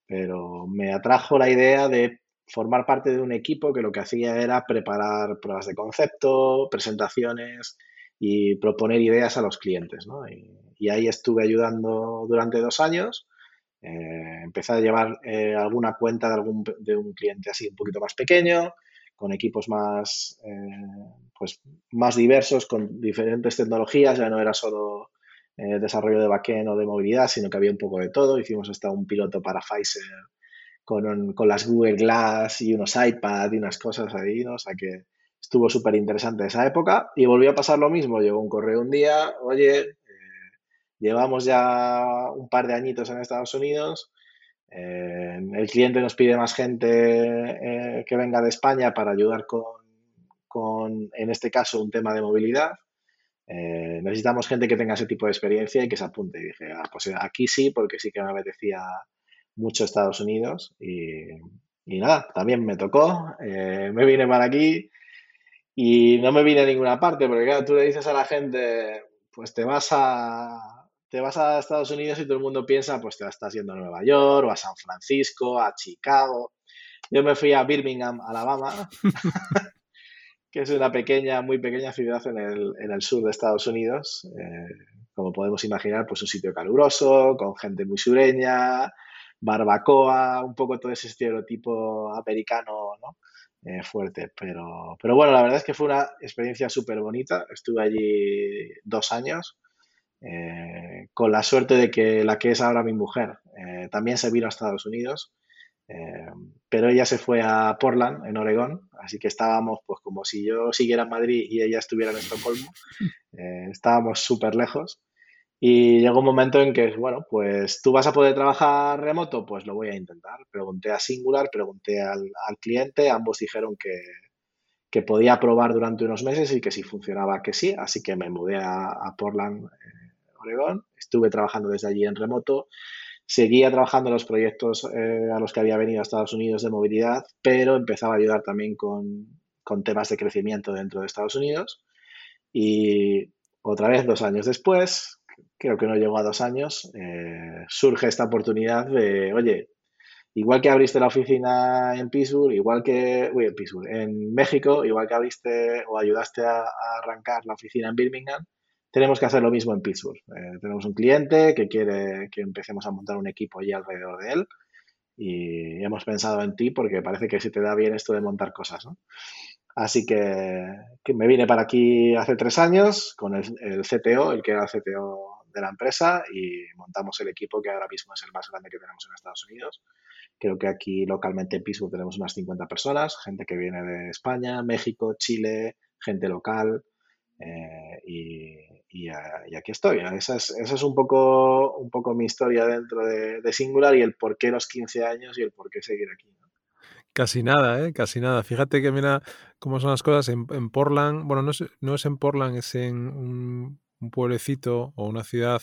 Speaker 1: Pero me atrajo la idea de formar parte de un equipo que lo que hacía era preparar pruebas de concepto, presentaciones y proponer ideas a los clientes. Y, ahí estuve ayudando durante dos años. Eh, empecé a llevar eh, alguna cuenta de, algún, de un cliente así un poquito más pequeño, con equipos más, eh, pues, más diversos, con diferentes tecnologías. Ya no era solo desarrollo de backend o de movilidad, sino que había un poco de todo. Hicimos hasta un piloto para Pfizer con, con las Google Glass y unos iPad y unas cosas ahí, ¿no? O sea que estuvo súper interesante esa época y volvió a pasar lo mismo. Llegó un correo un día, oye, eh, llevamos ya un par de añitos en Estados Unidos, eh, el cliente nos pide más gente eh, que venga de España para ayudar con, con, en este caso, un tema de movilidad. necesitamos gente que tenga ese tipo de experiencia y que se apunte. Y dije, ah, pues aquí sí, porque sí que me apetecía mucho Estados Unidos y, nada, también me tocó, eh, me vine para aquí y no me vine a ninguna parte, porque claro, tú le dices a la gente, pues te vas a, te vas a Estados Unidos y todo el mundo piensa, pues te estás yendo a Nueva York o a San Francisco, a Chicago. Yo me fui a Birmingham, Alabama, que es una pequeña, muy pequeña ciudad en el, en el sur de Estados Unidos. Eh, como podemos imaginar, pues un sitio caluroso, con gente muy sureña, barbacoa, un poco todo ese estereotipo americano, ¿no? Eh, fuerte. Pero, pero bueno, la verdad es que fue una experiencia súper bonita. Estuve allí dos años. Eh, con la suerte de que la que es ahora mi mujer eh, también se vino a Estados Unidos, pero ella se fue a Portland, en Oregón, así que estábamos pues como si yo siguiera en Madrid y ella estuviera en Estocolmo, estábamos súper lejos. Y llegó un momento en que, bueno, pues tú vas a poder trabajar remoto, pues lo voy a intentar. Pregunté a Singular, pregunté al, cliente, ambos dijeron que, que, podía probar durante unos meses y que si funcionaba que sí, así que me mudé a, Portland, eh, Estuve trabajando desde allí en remoto, seguía trabajando en los proyectos eh, a los que había venido a Estados Unidos de movilidad, pero empezaba a ayudar también con, con temas de crecimiento dentro de Estados Unidos. Y otra vez, dos años después, creo que no llegó a dos años, eh, surge esta oportunidad de, oye, igual que abriste la oficina en Pittsburgh, igual que, en Pittsburgh, en México, igual que abriste o ayudaste a, arrancar la oficina en Birmingham, tenemos que hacer lo mismo en Pittsburgh. Eh, tenemos un cliente que quiere que empecemos a montar un equipo allí alrededor de él y hemos pensado en ti porque parece que se te da bien esto de montar cosas, ¿no? Así que, me vine para aquí hace tres años con el, el, CTO, el que era el CTO de la empresa y montamos el equipo que ahora mismo es el más grande que tenemos en Estados Unidos. Creo que aquí localmente en Pittsburgh tenemos unas 50 personas, gente que viene de España, México, Chile, gente local. Eh, y, aquí estoy. Esa es, esa es, un, poco, un poco mi historia dentro de, Singular y el por qué los 15 años y el por qué seguir aquí.
Speaker 2: Casi nada, ¿eh? Casi nada. Fíjate que mira cómo son las cosas en, en Portland. Bueno, no es, no es en Portland, es en un un pueblecito o una ciudad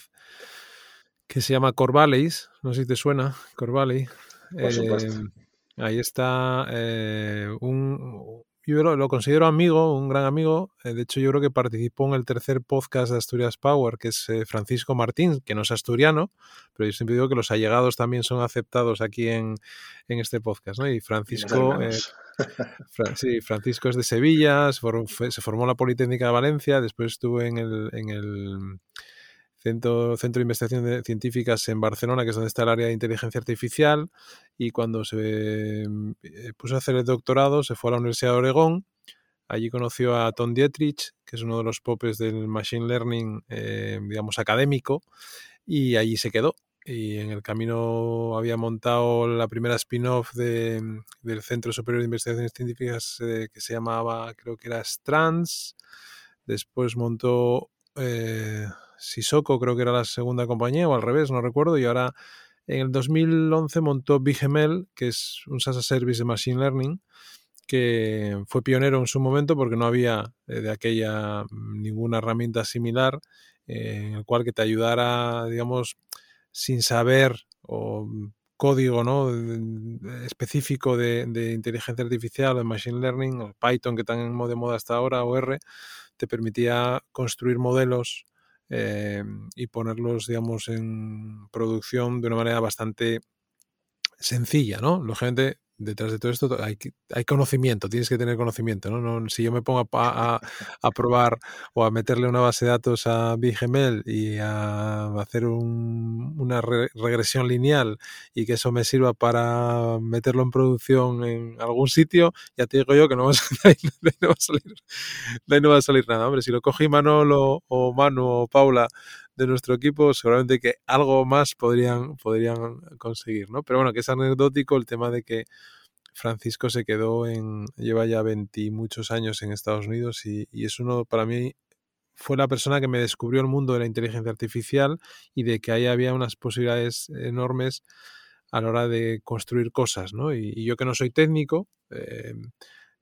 Speaker 2: que se llama Corvallis, no sé si te suena, Corvallis.
Speaker 1: Em,
Speaker 2: ahí está eh, un, yo lo, considero amigo, un gran amigo. Eh, de hecho, yo creo que participó en el tercer podcast de Asturias Power, que es eh, Francisco Martín, que no es asturiano, pero yo siempre digo que los allegados también son aceptados aquí en, este podcast. ¿no? Y Francisco, sí, Francisco es de Sevilla, se formó, en la Politécnica de Valencia, después estuvo en el, en el Centro, de Investigaciones Científicas en Barcelona, que es donde está el área de inteligencia artificial, y cuando se eh, puso a hacer el doctorado se fue a la Universidad de Oregón, allí conoció a Tom Dietrich, que es uno de los popes del Machine Learning, eh, digamos, académico, y allí se quedó y en el camino había montado la primera spin-off de, del Centro Superior de Investigaciones Científicas eh, que se llamaba, creo que era Strands. Después montó eh, Sisoko, creo que era la segunda compañía, o al revés, no recuerdo. Y ahora en el 2011 montó BigML, que es un SaaS Service de Machine Learning, que fue pionero en su momento porque no había eh, de aquella mm, ninguna herramienta similar eh, en el cual que te ayudara, digamos, sin saber o mm, código ¿no? específico de, inteligencia artificial o de machine learning, o Python que tan de moda hasta ahora, o R, te permitía construir modelos eh, y ponerlos, digamos, en producción de una manera bastante sencilla, ¿no? Lógicamente, detrás de todo esto hay, hay conocimiento, tienes que tener conocimiento, ¿no? si yo me pongo a, a, probar o a meterle una base de datos a BigML y a hacer una regresión lineal y que eso me sirva para meterlo en producción en algún sitio, ya te digo yo que no va a, salir, no va a salir nada. Hombre, si lo cogí Manolo o Manu o Paula de nuestro equipo, seguramente que algo más podrían, podrían conseguir, ¿no? Pero bueno, que es anecdótico el tema de que Francisco se quedó en, lleva ya 20 muchos años en Estados Unidos y, es uno, para mí, fue la persona que me descubrió el mundo de la inteligencia artificial y de que ahí había unas posibilidades enormes a la hora de construir cosas, ¿no? Y, yo que no soy técnico, eh,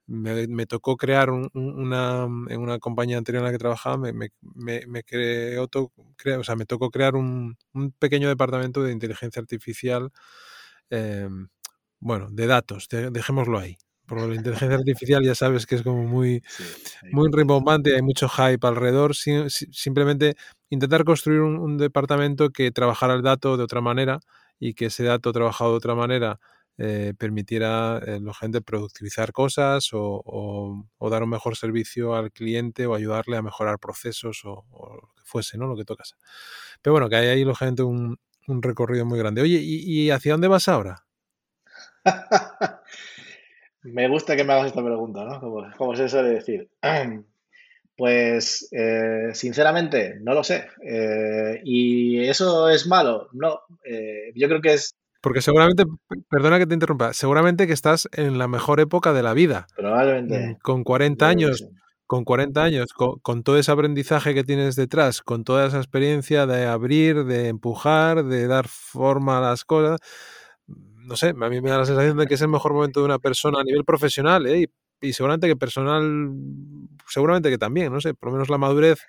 Speaker 2: me, tocó crear una, en una compañía anterior en la que trabajaba, me, me, me creó, o sea, me tocó crear un, pequeño departamento de inteligencia artificial, em, bueno, de datos, dejémoslo ahí. Por la inteligencia artificial ya sabes que es como muy, muy rimbombante, hay mucho hype alrededor. simplemente intentar construir un, departamento que trabajara el dato de otra manera y que ese dato trabajado de otra manera eh, permitiera a eh, la gente productivizar cosas o, dar un mejor servicio al cliente o ayudarle a mejorar procesos o, lo que fuese, ¿no? Lo que tocas. Pero bueno, que hay ahí, lógicamente, un, un recorrido muy grande. Oye, ¿y, hacia dónde vas ahora?
Speaker 1: Me gusta que me hagas esta pregunta, ¿no? Como, se suele decir. Pues, eh, sinceramente, no lo sé. ¿Y eso es malo? No. yo creo que es
Speaker 2: porque seguramente, perdona que te interrumpa, seguramente que estás en la mejor época de la vida.
Speaker 1: Probablemente.
Speaker 2: Mm, con 40 años, con 40 años, con, todo ese aprendizaje que tienes detrás, con toda esa experiencia de abrir, de empujar, de dar forma a las cosas, no sé, a mí me da la sensación de que es el mejor momento de una persona a nivel profesional, ¿eh? y, y seguramente que personal, seguramente que también, no sé, por lo menos la madurez,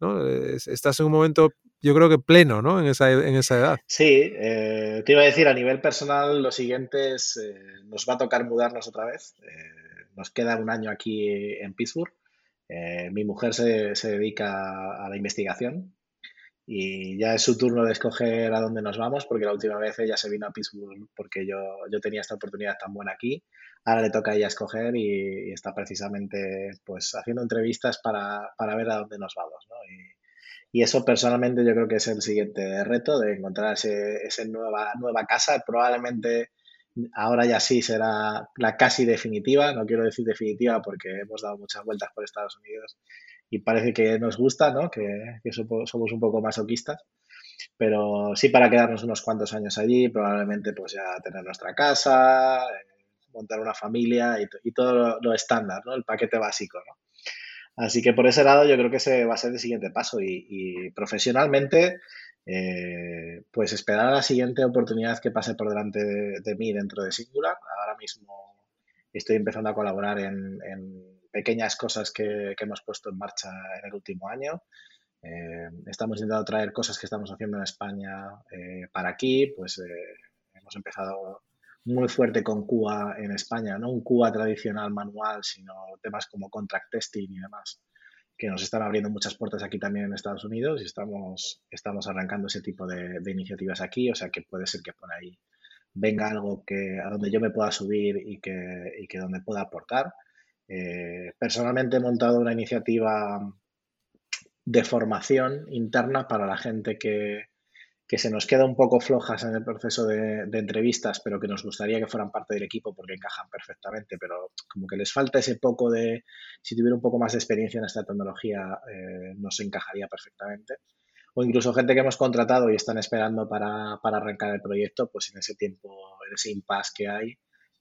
Speaker 2: ¿no? Estás en un momento yo creo que pleno, ¿no? En esa, en esa edad.
Speaker 1: Sí, eh, te iba a decir, a nivel personal, lo siguiente es, eh, nos va a tocar mudarnos otra vez. Eh, nos queda un año aquí en Pittsburgh. mi mujer se, se, dedica a la investigación y ya es su turno de escoger a dónde nos vamos, porque la última vez ella se vino a Pittsburgh porque yo, yo tenía esta oportunidad tan buena aquí. Ahora le toca a ella escoger y, está precisamente pues haciendo entrevistas para, para, ver a dónde nos vamos. ¿no? Y, y eso personalmente yo creo que es el siguiente reto de encontrar esa nueva, nueva casa. Probablemente ahora ya sí será la casi definitiva. No quiero decir definitiva porque hemos dado muchas vueltas por Estados Unidos y parece que nos gusta, ¿no? que, somos un poco masoquistas. Pero sí para quedarnos unos cuantos años allí, probablemente pues ya tener nuestra casa, eh, montar una familia y, todo lo, lo, estándar, ¿no? el paquete básico. ¿no? Así que por ese lado yo creo que ese va a ser el siguiente paso y, profesionalmente, eh, pues esperar a la siguiente oportunidad que pase por delante de, mí dentro de Singular. Ahora mismo estoy empezando a colaborar en, pequeñas cosas que, hemos puesto en marcha en el último año. Eh, estamos intentando traer cosas que estamos haciendo en España eh, para aquí, pues hemos empezado muy fuerte con QA en España, no un QA tradicional manual, sino temas como contract testing y demás, que nos están abriendo muchas puertas aquí también en Estados Unidos y estamos, estamos arrancando ese tipo de, iniciativas aquí, o sea que puede ser que por ahí venga algo que a donde yo me pueda subir y que, y que donde pueda aportar. Eh, personalmente he montado una iniciativa de formación interna para la gente que, que se nos queda un poco flojas en el proceso de, entrevistas, pero que nos gustaría que fueran parte del equipo porque encajan perfectamente, pero como que les falta ese poco de, si tuviera un poco más de experiencia en esta tecnología, eh, nos encajaría perfectamente. O incluso gente que hemos contratado y están esperando para, arrancar el proyecto, pues en ese tiempo, en ese impasse que hay,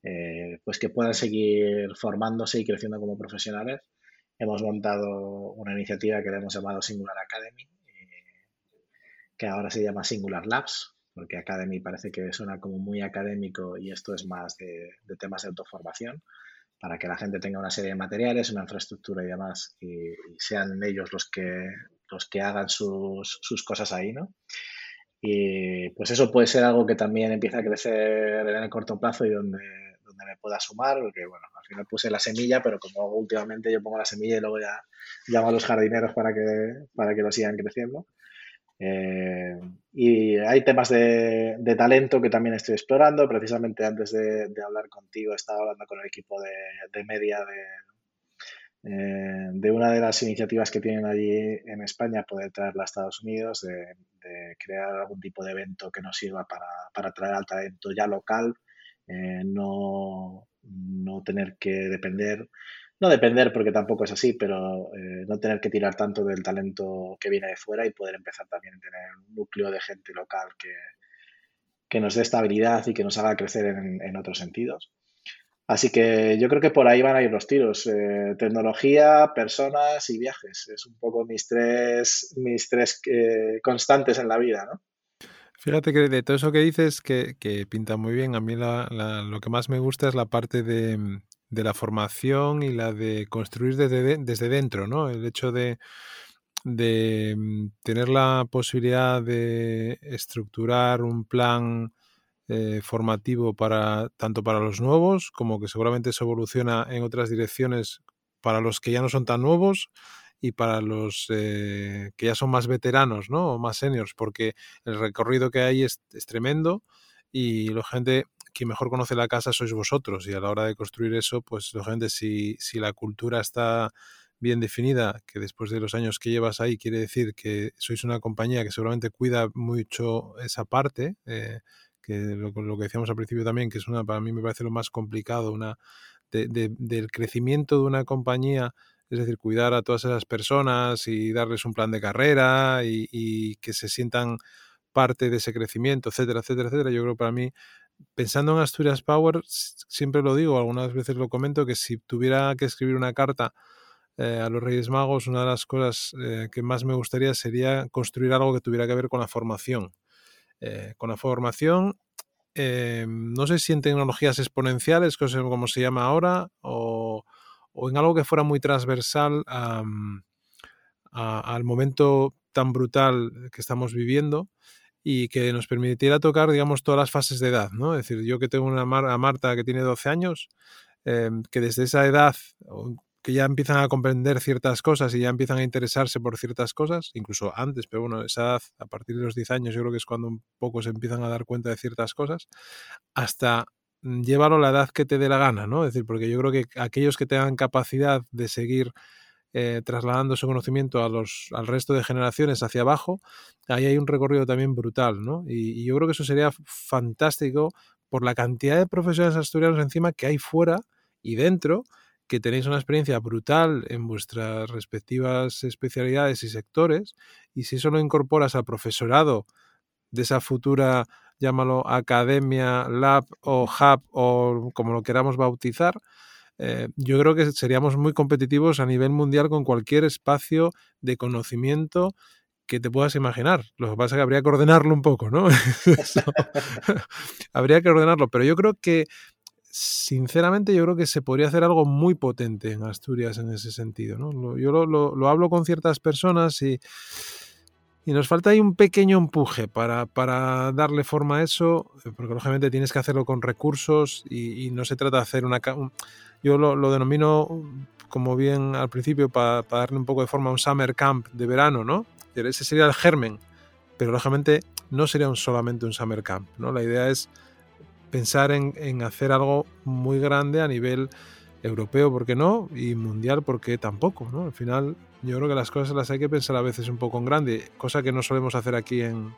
Speaker 1: eh, pues que puedan seguir formándose y creciendo como profesionales. Hemos montado una iniciativa que le hemos llamado Singular Academy, que ahora se llama Singular Labs, porque Academy parece que suena como muy académico y esto es más de, temas de autoformación. para que la gente tenga una serie de materiales, una infraestructura y demás, y, sean ellos los que, los que hagan sus, sus, cosas ahí, ¿no? Y pues eso puede ser algo que también empieza a crecer en el corto plazo y donde, donde me pueda sumar, porque bueno, al final puse la semilla, pero como últimamente yo pongo la semilla y luego ya llamo a los jardineros para que, para que lo sigan creciendo. Eh, y hay temas de, talento que también estoy explorando. Precisamente antes de, hablar contigo, estaba hablando con el equipo de, media eh, de, una de las iniciativas que tienen allí en España, poder traerla a Estados Unidos, de, crear algún tipo de evento que nos sirva para, para traer al talento ya local, eh, no, no tener que depender no depender porque tampoco es así, pero eh, no tener que tirar tanto del talento que viene de fuera y poder empezar también a tener un núcleo de gente local que, que nos dé estabilidad y que nos haga crecer en, otros sentidos. Así que yo creo que por ahí van a ir los tiros. Eh, tecnología, personas y viajes. Es un poco mis tres, mis tres eh, constantes en la vida, ¿no?
Speaker 2: Fíjate que de todo eso que dices, que, que pinta muy bien, a mí lo que más me gusta es la parte de, de la formación y la de construir desde, desde dentro, ¿no? El hecho de, de mm, tener la posibilidad de estructurar un plan eh, formativo para tanto para los nuevos como que seguramente se evoluciona en otras direcciones para los que ya no son tan nuevos y para los eh, que ya son más veteranos, ¿no? O más seniors, porque el recorrido que hay es, es tremendo y la gente quien mejor conoce la casa sois vosotros y a la hora de construir eso, pues lógicamente si, si la cultura está bien definida, que después de los años que llevas ahí quiere decir que sois una compañía que seguramente cuida mucho esa parte, eh, que lo, que decíamos al principio también, que es una, para mí me parece lo más complicado, una del crecimiento de una compañía, es decir, cuidar a todas esas personas y darles un plan de carrera y, y que se sientan parte de ese crecimiento, etcétera, etcétera, etcétera. Yo creo que para mí pensando en Asturias Power, siempre lo digo, algunas veces lo comento, que si tuviera que escribir una carta eh, a los Reyes Magos, una de las cosas eh, que más me gustaría sería construir algo que tuviera que ver con la formación. Eh, con la formación, no sé si en tecnologías exponenciales, como se llama ahora, o, en algo que fuera muy transversal al momento tan brutal que estamos viviendo y que nos permitiera tocar, digamos, todas las fases de edad, ¿no? Es decir, yo que tengo una a Marta que tiene 12 años, em, que desde esa edad que ya empiezan a comprender ciertas cosas y ya empiezan a interesarse por ciertas cosas, incluso antes, pero bueno, esa edad, a partir de los 10 años, yo creo que es cuando un poco se empiezan a dar cuenta de ciertas cosas, hasta mm, llévalo a la edad que te dé la gana, ¿no? Es decir, porque yo creo que aquellos que tengan capacidad de seguir eh, trasladando su conocimiento a los, al resto de generaciones hacia abajo, ahí hay un recorrido también brutal, ¿no? Y, yo creo que eso sería fantástico por la cantidad de profesores asturianos encima que hay fuera y dentro, que tenéis una experiencia brutal en vuestras respectivas especialidades y sectores, y si eso lo incorporas al profesorado de esa futura, llámalo academia, lab o hub o como lo queramos bautizar, eh, yo creo que seríamos muy competitivos a nivel mundial con cualquier espacio de conocimiento que te puedas imaginar. Lo que pasa es que habría que ordenarlo un poco, ¿no? habría que ordenarlo, pero yo creo que, sinceramente, yo creo que se podría hacer algo muy potente en Asturias en ese sentido, ¿no? Yo lo, lo hablo con ciertas personas y y nos falta ahí un pequeño empuje para, para, darle forma a eso, porque lógicamente tienes que hacerlo con recursos y, no se trata de hacer una... yo lo, denomino, como bien al principio, para, darle un poco de forma a un summer camp de verano, ¿no? Ese sería el germen, pero lógicamente no sería un, solamente un summer camp, ¿no? La idea es pensar en, en hacer algo muy grande a nivel europeo, ¿por qué no? Y mundial, ¿por qué tampoco? ¿no? Al final yo creo que las cosas las hay que pensar a veces un poco en grande, cosa que no solemos hacer aquí en,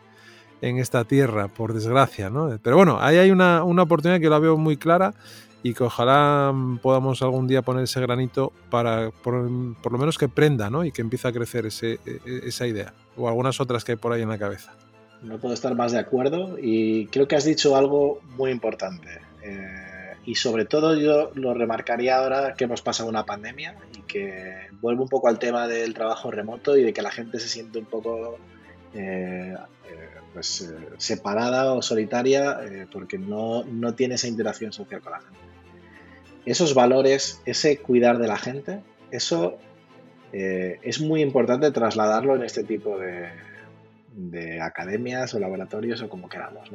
Speaker 2: esta tierra, por desgracia, ¿no? Pero bueno, ahí hay una, oportunidad que la veo muy clara y que ojalá podamos algún día poner ese granito para, por, lo menos que prenda, ¿no? Y que empiece a crecer ese, e, e, esa idea, o algunas otras que hay por ahí en la cabeza.
Speaker 1: No puedo estar más de acuerdo y creo que has dicho algo muy importante. Eh, y sobre todo yo lo remarcaría ahora que hemos pasado una pandemia y que vuelvo un poco al tema del trabajo remoto y de que la gente se siente un poco eh, eh, pues, eh, separada o solitaria porque no, no, tiene esa interacción social con la gente. esos valores, ese cuidar de la gente, eso es muy importante trasladarlo en este tipo de, academias o laboratorios o como queramos.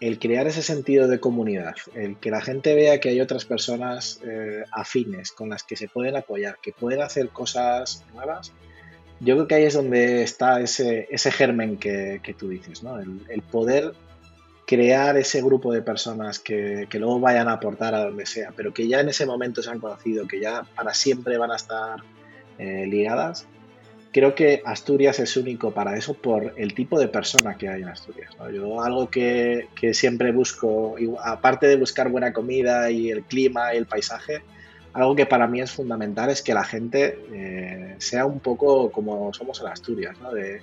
Speaker 1: El, crear ese sentido de comunidad, el que la gente vea que hay otras personas afines con las que se pueden apoyar, que pueden hacer cosas nuevas, yo creo que ahí es donde está ese, ese germen que, tú dices, ¿no? el, poder crear ese grupo de personas que, que, luego vayan a aportar a donde sea, pero que ya en ese momento se han conocido, que ya para siempre van a estar eh, ligadas. Creo que Asturias es único para eso por el tipo de persona que hay en Asturias. Yo algo que, que, siempre busco, aparte de buscar buena comida y el clima y el paisaje, algo que para mí es fundamental es que la gente eh, sea un poco como somos en Asturias, ¿no? De,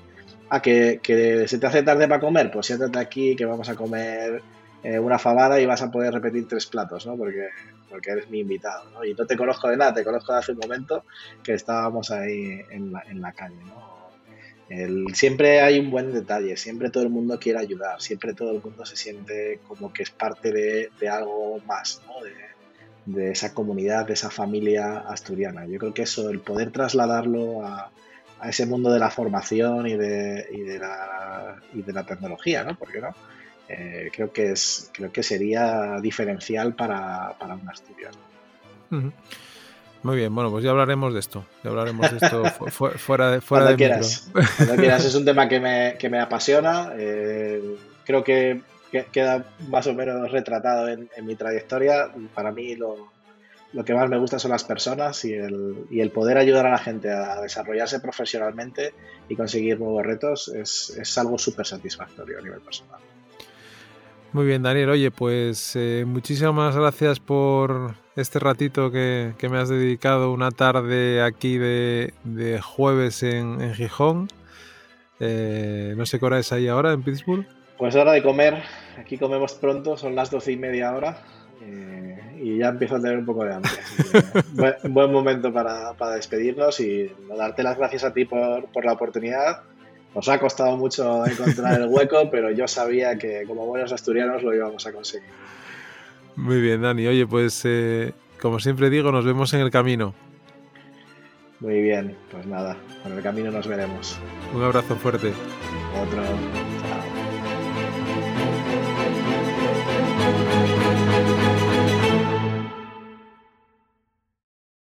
Speaker 1: ah, que, se te hace tarde para comer, pues siéntate aquí que vamos a comer eh, una fabada y vas a poder repetir tres platos, ¿no? Porque, porque eres mi invitado, ¿no? Y no te conozco de nada, te conozco de hace un momento que estábamos ahí en la, calle, ¿no? siempre hay un buen detalle, siempre todo el mundo quiere ayudar, siempre todo el mundo se siente como que es parte de, algo más, ¿no? De, esa comunidad, de esa familia asturiana. Yo creo que eso, el poder trasladarlo a, a ese mundo de la formación y de, y de, la, y de la tecnología, ¿no? ¿Por qué no? Eh, creo, que es, creo que sería diferencial para, para un asturiano.
Speaker 2: Muy bien, bueno, pues ya hablaremos de esto. Ya hablaremos de esto fuera de fuera
Speaker 1: Cuando quieras. Cuando quieras, es un tema que me, que me apasiona. Eh, creo que, queda más o menos retratado en, mi trayectoria. Para mí lo, lo, que más me gusta son las personas y el, y el, poder ayudar a la gente a desarrollarse profesionalmente y conseguir nuevos retos es, es algo súper satisfactorio a nivel personal.
Speaker 2: Muy bien, Daniel. Oye, pues eh, muchísimas gracias por este ratito que, me has dedicado una tarde aquí de, jueves en, Gijón. Eh, no sé qué hora es ahí ahora en Pittsburgh.
Speaker 1: Pues hora de comer. Aquí comemos pronto, son las doce y media ahora. Eh, y ya empiezo a tener un poco de hambre. buen, buen, momento para, despedirnos y darte las gracias a ti por, por la oportunidad nos ha costado mucho encontrar el hueco, pero yo sabía que como buenos asturianos lo íbamos a conseguir.
Speaker 2: Muy bien, Dani. Oye, pues eh, como siempre digo, nos vemos en el camino.
Speaker 1: Muy bien, pues nada, en el camino nos veremos.
Speaker 2: Un abrazo fuerte.
Speaker 1: Otro.